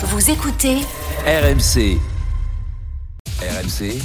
Vous écoutez RMC. RMC,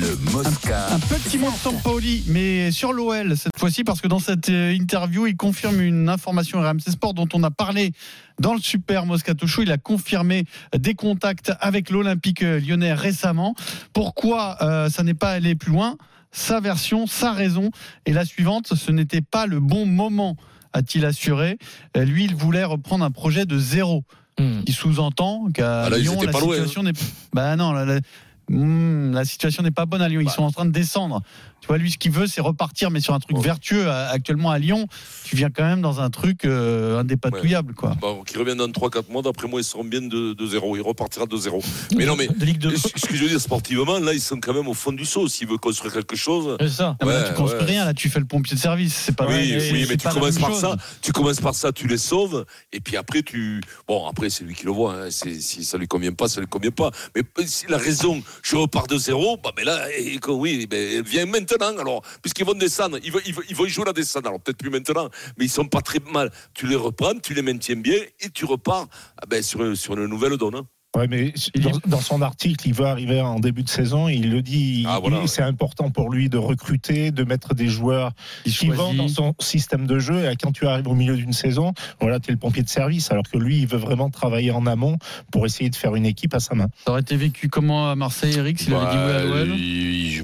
le Mosca. Un petit mot de Sampaoli, mais sur l'OL cette fois-ci, parce que dans cette euh, interview, il confirme une information RMC Sport dont on a parlé dans le Super Moscato Show. Il a confirmé des contacts avec l'Olympique lyonnais récemment. Pourquoi euh, ça n'est pas allé plus loin? Sa version, sa raison est la suivante ce n'était pas le bon moment, a-t-il assuré. Euh, Lui, il voulait reprendre un projet de zéro. Il sous-entend qu'à Ah, Lyon, la pas loin, situation n'est bah non, la, la- Hmm, la situation n'est pas bonne à Lyon. Ils Bah. sont en train de descendre. Tu vois, lui, ce qu'il veut, c'est repartir, mais sur un truc Ouais. vertueux. À- Actuellement à Lyon, tu viens quand même dans un truc euh, indépatouillable, quoi. Bon, qui revient dans 3-4 mois, d'après moi, ils seront bien de, de 0. Il repartira de 0. Mais non, mais de Ligue 2. ce ce que je veux dire sportivement, là, ils sont quand même au fond du saut. S'il veut construire quelque chose. C'est ça. Mais là, Ouais, tu construis ouais. rien. Là, tu fais le pompier de service. C'est pas Oui, vrai, oui, mais tu commences par chose. ça. Tu commences par ça, tu les sauves, et puis après tu. Bon, après c'est lui qui le voit. hein. Si ça lui convient pas, ça lui convient pas. Mais si la raison, je repars de zéro, bah, mais là, eh, que oui, ben, viens maintenant. Alors, puisqu'ils vont descendre, ils vont, ils ils jouer la descente. Alors peut-être plus maintenant, mais ils sont pas très mal. Tu les reprends, tu les maintiens bien, et tu repars ah ben, sur, sur une nouvelle donne. hein. Ouais, mais dans, dans son article, il veut arriver en début de saison. Il le dit. Ah, il- voilà, ouais. C'est important pour lui de recruter, de mettre des joueurs Il qui vont choisit. dans son système de jeu. Et quand tu arrives au milieu d'une saison, voilà, tu es le pompier de service. Alors que lui, il veut vraiment travailler en amont pour essayer de faire une équipe à sa main. Ça aurait été vécu comment à Marseille, Eric, s'il avait dit oui à Bah, l'OL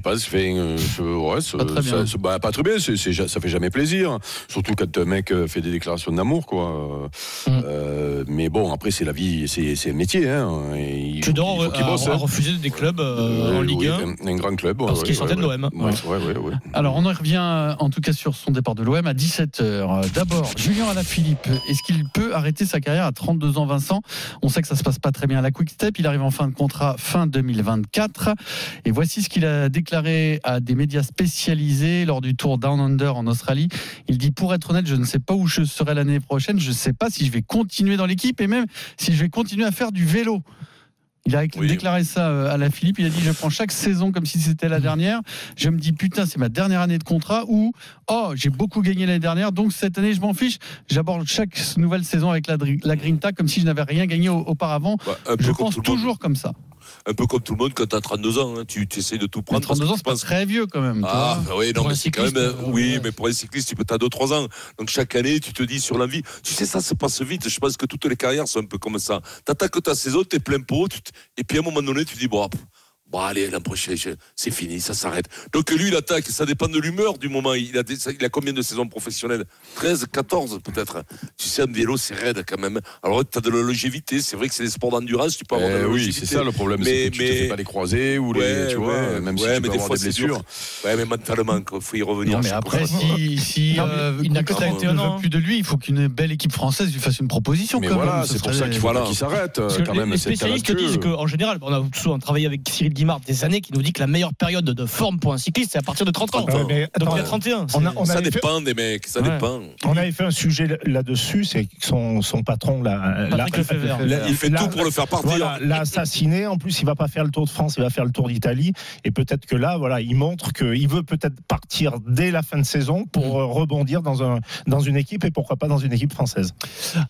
il- Je pense, fait, euh, je- ouais, ça- Pas très bien. ça- bah, pas très bien, c'est- c'est ja- ça fait jamais plaisir. Surtout quand un mec euh, fait des déclarations d'amour, quoi. Mm. Euh, mais bon, après, c'est la vie, c'est un métier. Hein, et Tu dois hein. refusé des clubs euh, Euh, en Ligue 1. un, un grand club. Parce ouais, qu'il sortait ouais, de l'OM. Ouais, ouais. Alors, on en revient euh, en tout cas sur son départ de l'OM à 17h. D'abord, Julien Alaphilippe, est-ce qu'il peut arrêter sa carrière à 32 ans, Vincent? On sait que ça se passe pas très bien à la Quick Step. Il arrive en fin de contrat fin 2024. Et voici ce qu'il a déclaré à des médias spécialisés lors du Tour Down Under en Australie. Il dit Pour être honnête, je ne sais pas où je serai l'année prochaine. Je ne sais pas si je vais continuer dans l'équipe et même si je vais continuer à faire du vélo. Il a Oui. déclaré ça euh, à la Philippe. Il a dit Je prends chaque saison comme si c'était la dernière. Je me dis Putain, c'est ma dernière année de contrat ou Oh, j'ai beaucoup gagné l'année dernière, donc cette année, je m'en fiche. J'aborde chaque nouvelle saison avec la, la Grinta comme si je n'avais rien gagné au- auparavant. Bah, Je pense toujours comme ça. Un peu comme tout le monde quand tu as 32 ans. hein. Tu, essayes de tout Mais prendre. parce 32 que ans, c'est pas penses- très vieux quand même. Ah, bah oui, non, mais c'est quand même. euh, euh, oui, ouais. mais pour un cycliste, tu peux t'as 2-3 ans. Donc chaque année, tu te dis sur l'envie. Tu sais, ça se passe vite. Je pense que toutes les carrières sont un peu comme ça. Tu attaques ta saison, tu es plein pot. tu Et puis à un moment donné, tu dis, bon, pff, bon allez, l'an prochain, je- c'est fini, ça s'arrête. Donc lui, il attaque. Ça dépend de l'humeur du moment. Il a, des- il a combien de saisons professionnelles? 13, 14 peut-être. Tu sais, un vélo, c'est raide quand même. Alors, tu as de la longévité. C'est vrai que c'est des sports d'endurance. Tu peux avoir de la Eh oui, longévité. c'est ça le problème, Mais- que tu te mais- fais pas les croisés ou les, Ouais, tu vois, ouais, même si ouais, tu mais peux des fois, des blessures. Ouais, mais mentalement, il faut y revenir. Non, mais après, si, si Non, mais euh, il n'a que Coca 31 ne plus de lui, il faut qu'une belle équipe française lui fasse une proposition. Mais quand voilà, c'est pour ça qu'il s'arrête euh, quand les, même. les spécialistes disent qu'en général, on a souvent travaillé avec Cyril Guimard des années qui nous dit que la meilleure période de forme pour un cycliste, c'est à partir de 30 ans. Ouais, mais Donc attends, il a 31. on a- c'est- on Ça avait fait- dépend des mecs, ça Ouais. dépend. On avait fait un sujet là-dessus, c'est que son, son patron Lefebvre. l'a- Il fait l'a- tout pour le faire partir. Voilà, l'a assassiné. En plus, il va pas faire le Tour de France, il va faire le Tour d'Italie. Et peut-être que là, voilà, il montre qu'il veut peut-être partir dès la fin de saison pour euh, rebondir dans, un, dans une équipe et pourquoi pas dans une équipe française.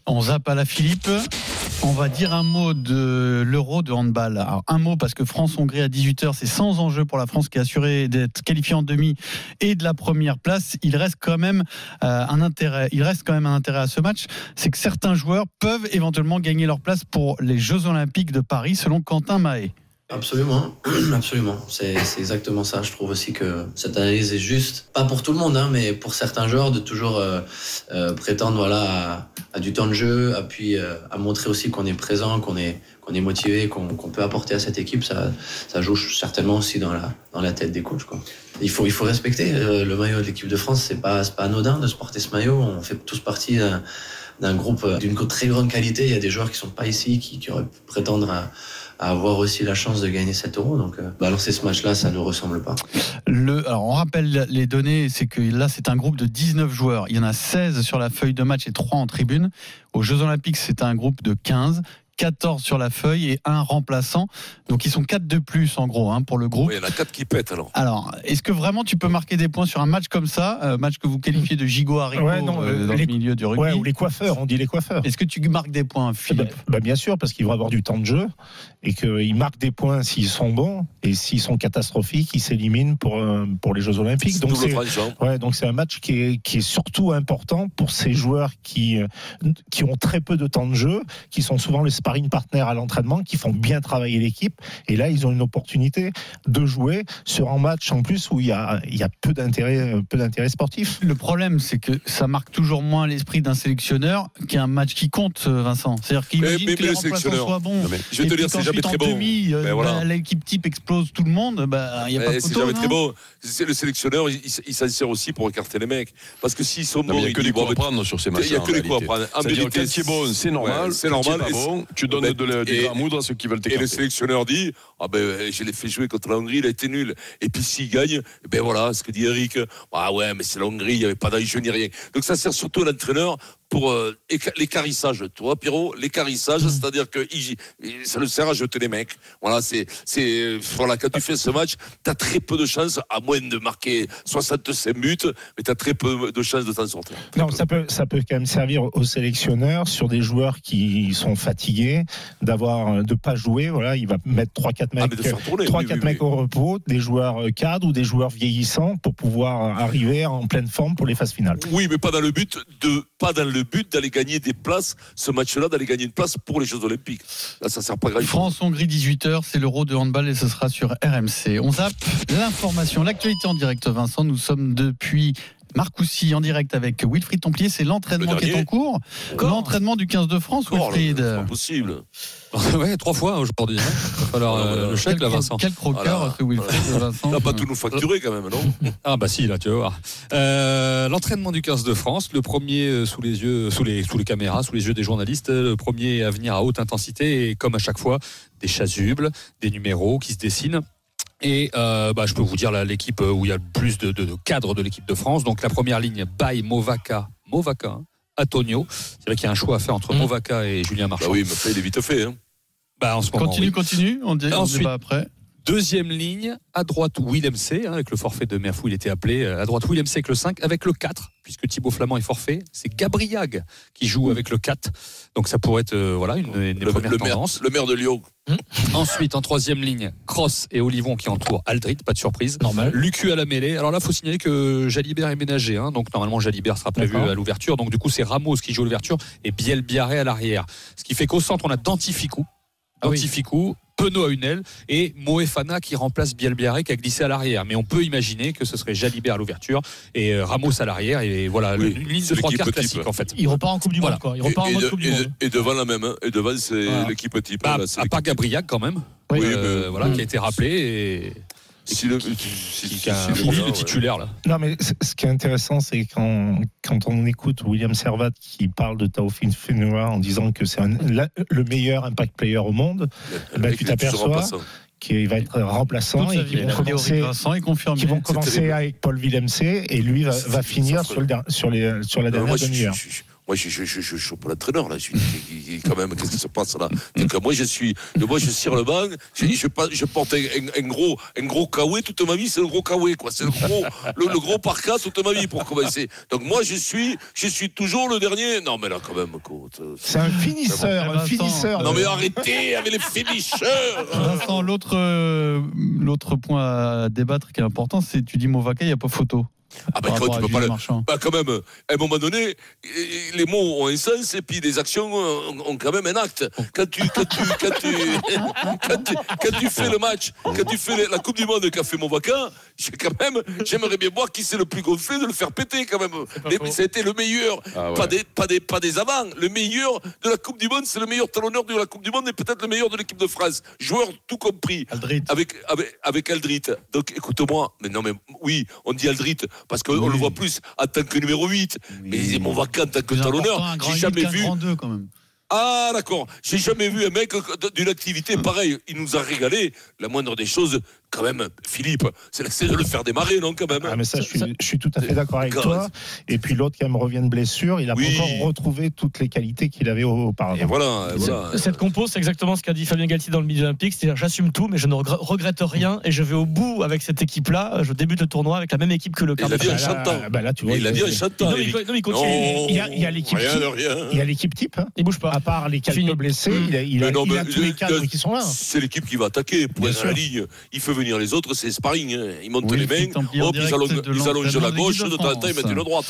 On zappe à la Philippe. On va dire un mot de l'euro de handball. Alors, un mot parce que France-Hongrie à 18h, c'est sans enjeu pour la France qui est assurée d'être qualifiée en demi et de la première place. Il reste quand même euh, un intérêt. Il reste quand même un intérêt à ce match, c'est que certains joueurs peuvent éventuellement gagner leur place pour les Jeux Olympiques de Paris, selon Quentin Mahé. Absolument, absolument. C'est exactement ça. Je trouve aussi que cette analyse est juste, pas pour tout le monde, hein, mais pour certains joueurs, de toujours euh, euh, prétendre voilà à, du temps de jeu, à puis euh, à montrer aussi qu'on est présent, qu'on est qu'on est motivé, qu'on qu'on peut apporter à cette équipe. Ça, ça joue certainement aussi dans la dans la tête des coachs. Il faut il faut respecter le maillot de l'équipe de France. C'est pas pas anodin de se porter ce maillot. On fait tous partie d'un d'un groupe euh, d'une très grande qualité. Il y a des joueurs qui sont pas ici, qui, auraient pu prétendre à à avoir aussi la chance de gagner 7 euros. Donc, euh, balancer ce match-là, ça ne ressemble pas. Le, alors on rappelle les données, c'est que là c'est un groupe de 19 joueurs. Il y en a 16 sur la feuille de match et 3 en tribune. Aux Jeux Olympiques, c'est un groupe de 15. 14 sur la feuille et un remplaçant. Donc ils sont 4 de plus en gros hein, pour le groupe. Oui, il y en a quatre qui pètent alors. Alors, est-ce que vraiment tu peux marquer des points sur un match comme ça, euh, match que vous qualifiez de gigot haricot Ouais, euh, dans les- le milieu du rugby Ouais, ou les coiffeurs, on dit les coiffeurs. Est-ce que tu marques des points, Eh Phil ben, bah, bien sûr, parce qu'ils vont avoir du temps de jeu et qu'ils marquent des points s'ils sont bons et s'ils sont catastrophiques, ils s'éliminent pour, euh, pour les Jeux Olympiques. Donc c'est ouais, donc c'est un match qui est, qui est surtout important pour ces joueurs qui, qui ont très peu de temps de jeu, qui sont souvent les sparring partners à l'entraînement, qui font bien travailler l'équipe. Et là, ils ont une opportunité de jouer sur un match en plus où il y a, il y a peu d'intérêt peu d'intérêt sportif. Le problème, c'est que ça marque toujours moins l'esprit d'un sélectionneur qu'un match qui compte, euh, Vincent. C'est-à-dire qu'imagine Mais- mais que les le remplaçants sélectionneur- soient bons. Je vais te dire, c'est jamais très en bon. demi, euh, Ben voilà. bah, l'équipe type explose tout le monde. Bah, il y a pas Eh, de c'est jamais très bon. C'est le sélectionneur, il, il- il s'en sert aussi pour écarter les mecs. Parce que s'ils sont bons, il n'y a il que des coups à prendre sur ces il matchs. n'y a que des coups à prendre. En vérité, c'est bon, c'est normal. Ouais, c'est normal. bon, tu donnes Ben, de la- du et- grain à moudre à ceux qui veulent Et le t'écarter. sélectionneur dit ah ben je l'ai fait jouer contre la Hongrie, il a été nul. Et puis s'il gagne, eh ben voilà ce que dit Eric. Ah ouais, mais c'est la Hongrie, il n'y avait pas d'enjeu ni rien. Donc ça sert surtout à l'entraîneur pour euh, éca- l'écarissage. Tu vois, Pierrot, l'écarissage, c'est-à-dire que il- il- ça le sert à jeter les mecs. Voilà, c'est c'est voilà quand tu fais ce match, tu as très peu de chances, à moins de marquer 65 buts, mais tu as très peu de chances de t'en sortir. Non, peu. ça peut, ça peut quand même servir aux sélectionneurs sur des joueurs qui sont fatigués, d'avoir, de pas jouer. Voilà, il va mettre 3-4 Ah, mecs, faire tourner. 3 oui, 4 oui, mecs oui. au repos, des joueurs euh, cadres ou des joueurs vieillissants pour pouvoir arriver en pleine forme pour les phases finales. Oui, mais pas dans le but de pas dans le but d'aller gagner des places. Ce match-là, d'aller gagner une place pour les Jeux Olympiques. Là, ça sert pas grand. France-Hongrie, 18h, c'est l'Euro de handball et ce sera sur RMC. On zappe l'information, l'actualité en direct, Vincent. Nous sommes depuis Marcoussis en direct avec Wilfried Templier. C'est l'entraînement Le qui est en cours. L'entraînement du 15 de France, Oh, Wilfried. C'est pas possible. ouais, trois fois aujourd'hui. hein. Il va falloir euh, le chèque, là, Vincent. quel croqueur, Voilà. ce Wilfried, Vincent. T'as pas tout nous facturer quand même, non Ah bah si, là, tu vas voir. Euh, L'entraînement du 15 de France, le premier euh, sous les yeux, sous les, sous les caméras, sous les yeux des journalistes, le premier à venir à haute intensité et comme à chaque fois, des chasubles, des numéros qui se dessinent. Et euh, bah, je peux vous dire l'équipe euh, où il y a le plus de, de- de cadres de l'équipe de France. Donc la première ligne, Bay, Movaca, Movaca, hein, Antonio. C'est là qu'il y a un choix à faire entre Mhm. Movaca et Julien Bah Marchand. oui, mais il est vite fait. Hein. Bah, en ce moment, Continue, oui. continue. On, dit, on Ensuite- débat après. Deuxième ligne, à droite Willem C, hein, avec le forfait de Merfou, il était appelé. euh, À droite Willem C avec le 5, avec le 4, puisque Thibaut Flamand est forfait. C'est Gabriag qui joue avec le 4. Donc ça pourrait être euh, voilà, une, une Le, première le maire, tendance. le maire de Lyon. Ensuite, en troisième ligne, Cross et Olivon qui entourent Aldrit, pas de surprise. Normal. Lucu à la mêlée. Alors là, faut signaler que Jalibert est ménagé. hein. donc normalement, Jalibert sera prévu à l'ouverture. Donc du coup, c'est Ramos qui joue à l'ouverture et Biel Biarré à l'arrière. Ce qui fait qu'au centre, on a Dantificou. Ah oui. Penaud à une aile et Moefana qui remplace Biel Biarré qui a glissé à l'arrière. Mais on peut imaginer que ce serait Jalibert à l'ouverture et euh, Ramos à l'arrière. Et voilà, Oui, une ligne de trois quarts type. classique en fait. Il repart en Coupe du Voilà. Monde, quoi. Il Et, repart en et mode de- Coupe du et de- Monde. et devant la même. hein. Et devant, c'est Voilà. l'équipe type. Bah, Là, à part Gabriac quand même, Oui, euh, mais- voilà, qui a été rappelé et type. Si le- titulaire là. Non, mais ce qui est intéressant, c'est quand, quand on écoute William Servat qui parle de Taofin Fenua en disant que c'est le meilleur impact player au monde, Le Bah, tu t'aperçois qui va être remplaçant et qui vont commencer, Vincent qui vont commencer avec Paul Villemc et lui va, finir sur, le, sur, les, sur la dernière demi-heure. je- je- moi, je, je, je, je, suis pas l'entraîneur, là. Je suis, quand même, qu'est-ce qui se passe, là? Donc, moi, je suis, moi, je cire le banc, je, je, je porte un, un- un gros, un gros kawaii toute ma vie, c'est le gros kawaii, quoi. C'est le gros, le, le gros parka toute ma vie, pour commencer. Donc, moi, je suis, je suis toujours le dernier. Non, mais là, quand même, quoi. C'est un finisseur, Bon, un finisseur. Non, mais arrêtez avec les finishers! Vincent, l'autre euh, l'autre point à débattre qui est important, c'est tu dis Movaca, il n'y a pas photo. Ah, ben, rapport tu peux pas le, bah quand même, à un moment donné, les mots ont un sens et puis les actions ont, ont quand même un acte. Quand tu, quand tu, quand tu, quand tu, quand tu fais le match, quand tu fais la Coupe du Monde qu'a fait Movaca, j'ai quand même, j'aimerais bien voir qui c'est le plus gonflé de le faire péter quand même. Mais, ça a été le meilleur, Ah ouais. pas des, pas des, pas des avant. Le meilleur de la Coupe du Monde, c'est le meilleur talonneur de la Coupe du Monde et peut-être le meilleur de l'équipe de France. Joueur tout compris Aldrit. avec, avec, avec Aldrit. Donc écoute-moi, mais non, mais oui, on dit Aldrit parce qu'on le voit plus en tant que numéro 8. Mais mon vacant en tant que talonneur, j'ai jamais vu. quand même. Ah d'accord, j'ai jamais vu un mec d'une activité pareille. Il nous a régalé. La moindre des choses, quand même, Philippe, c'est de le faire démarrer, non, quand même Ah, mais ça, je suis, Ça- je suis tout à fait d'accord avec toi. Et puis l'autre, quand même, revient de blessure. Il a Oui. pas encore retrouvé toutes les qualités qu'il avait Et auparavant. voilà, et voilà. Cette compo, c'est exactement ce qu'a dit Fabien Galtier dans le Midi Olympique. C'est-à-dire, j'assume tout, mais je ne regr- regrette rien et je vais au bout avec cette équipe-là. Je débute le tournoi avec la même équipe que le Il a dit quart en de finale. chantant. bah là, tu vois, Il a dit en chantant. Non, mais il non, il continue. Non, Il y a- il y a l'équipe rien qui- de rien. Il y a l'équipe type. hein. Il bouge pas. À part les quelques Fini. blessés, il a, il a- il a mais tous les le- cadres qui sont là. C'est l'équipe qui va attaquer être à la ligne. Il fait venir les autres, c'est sparring. hein. Il monte Oui, les mains, hop, ils allongent, ils allongent la gauche, de temps en temps, ils mettent une droite. hein.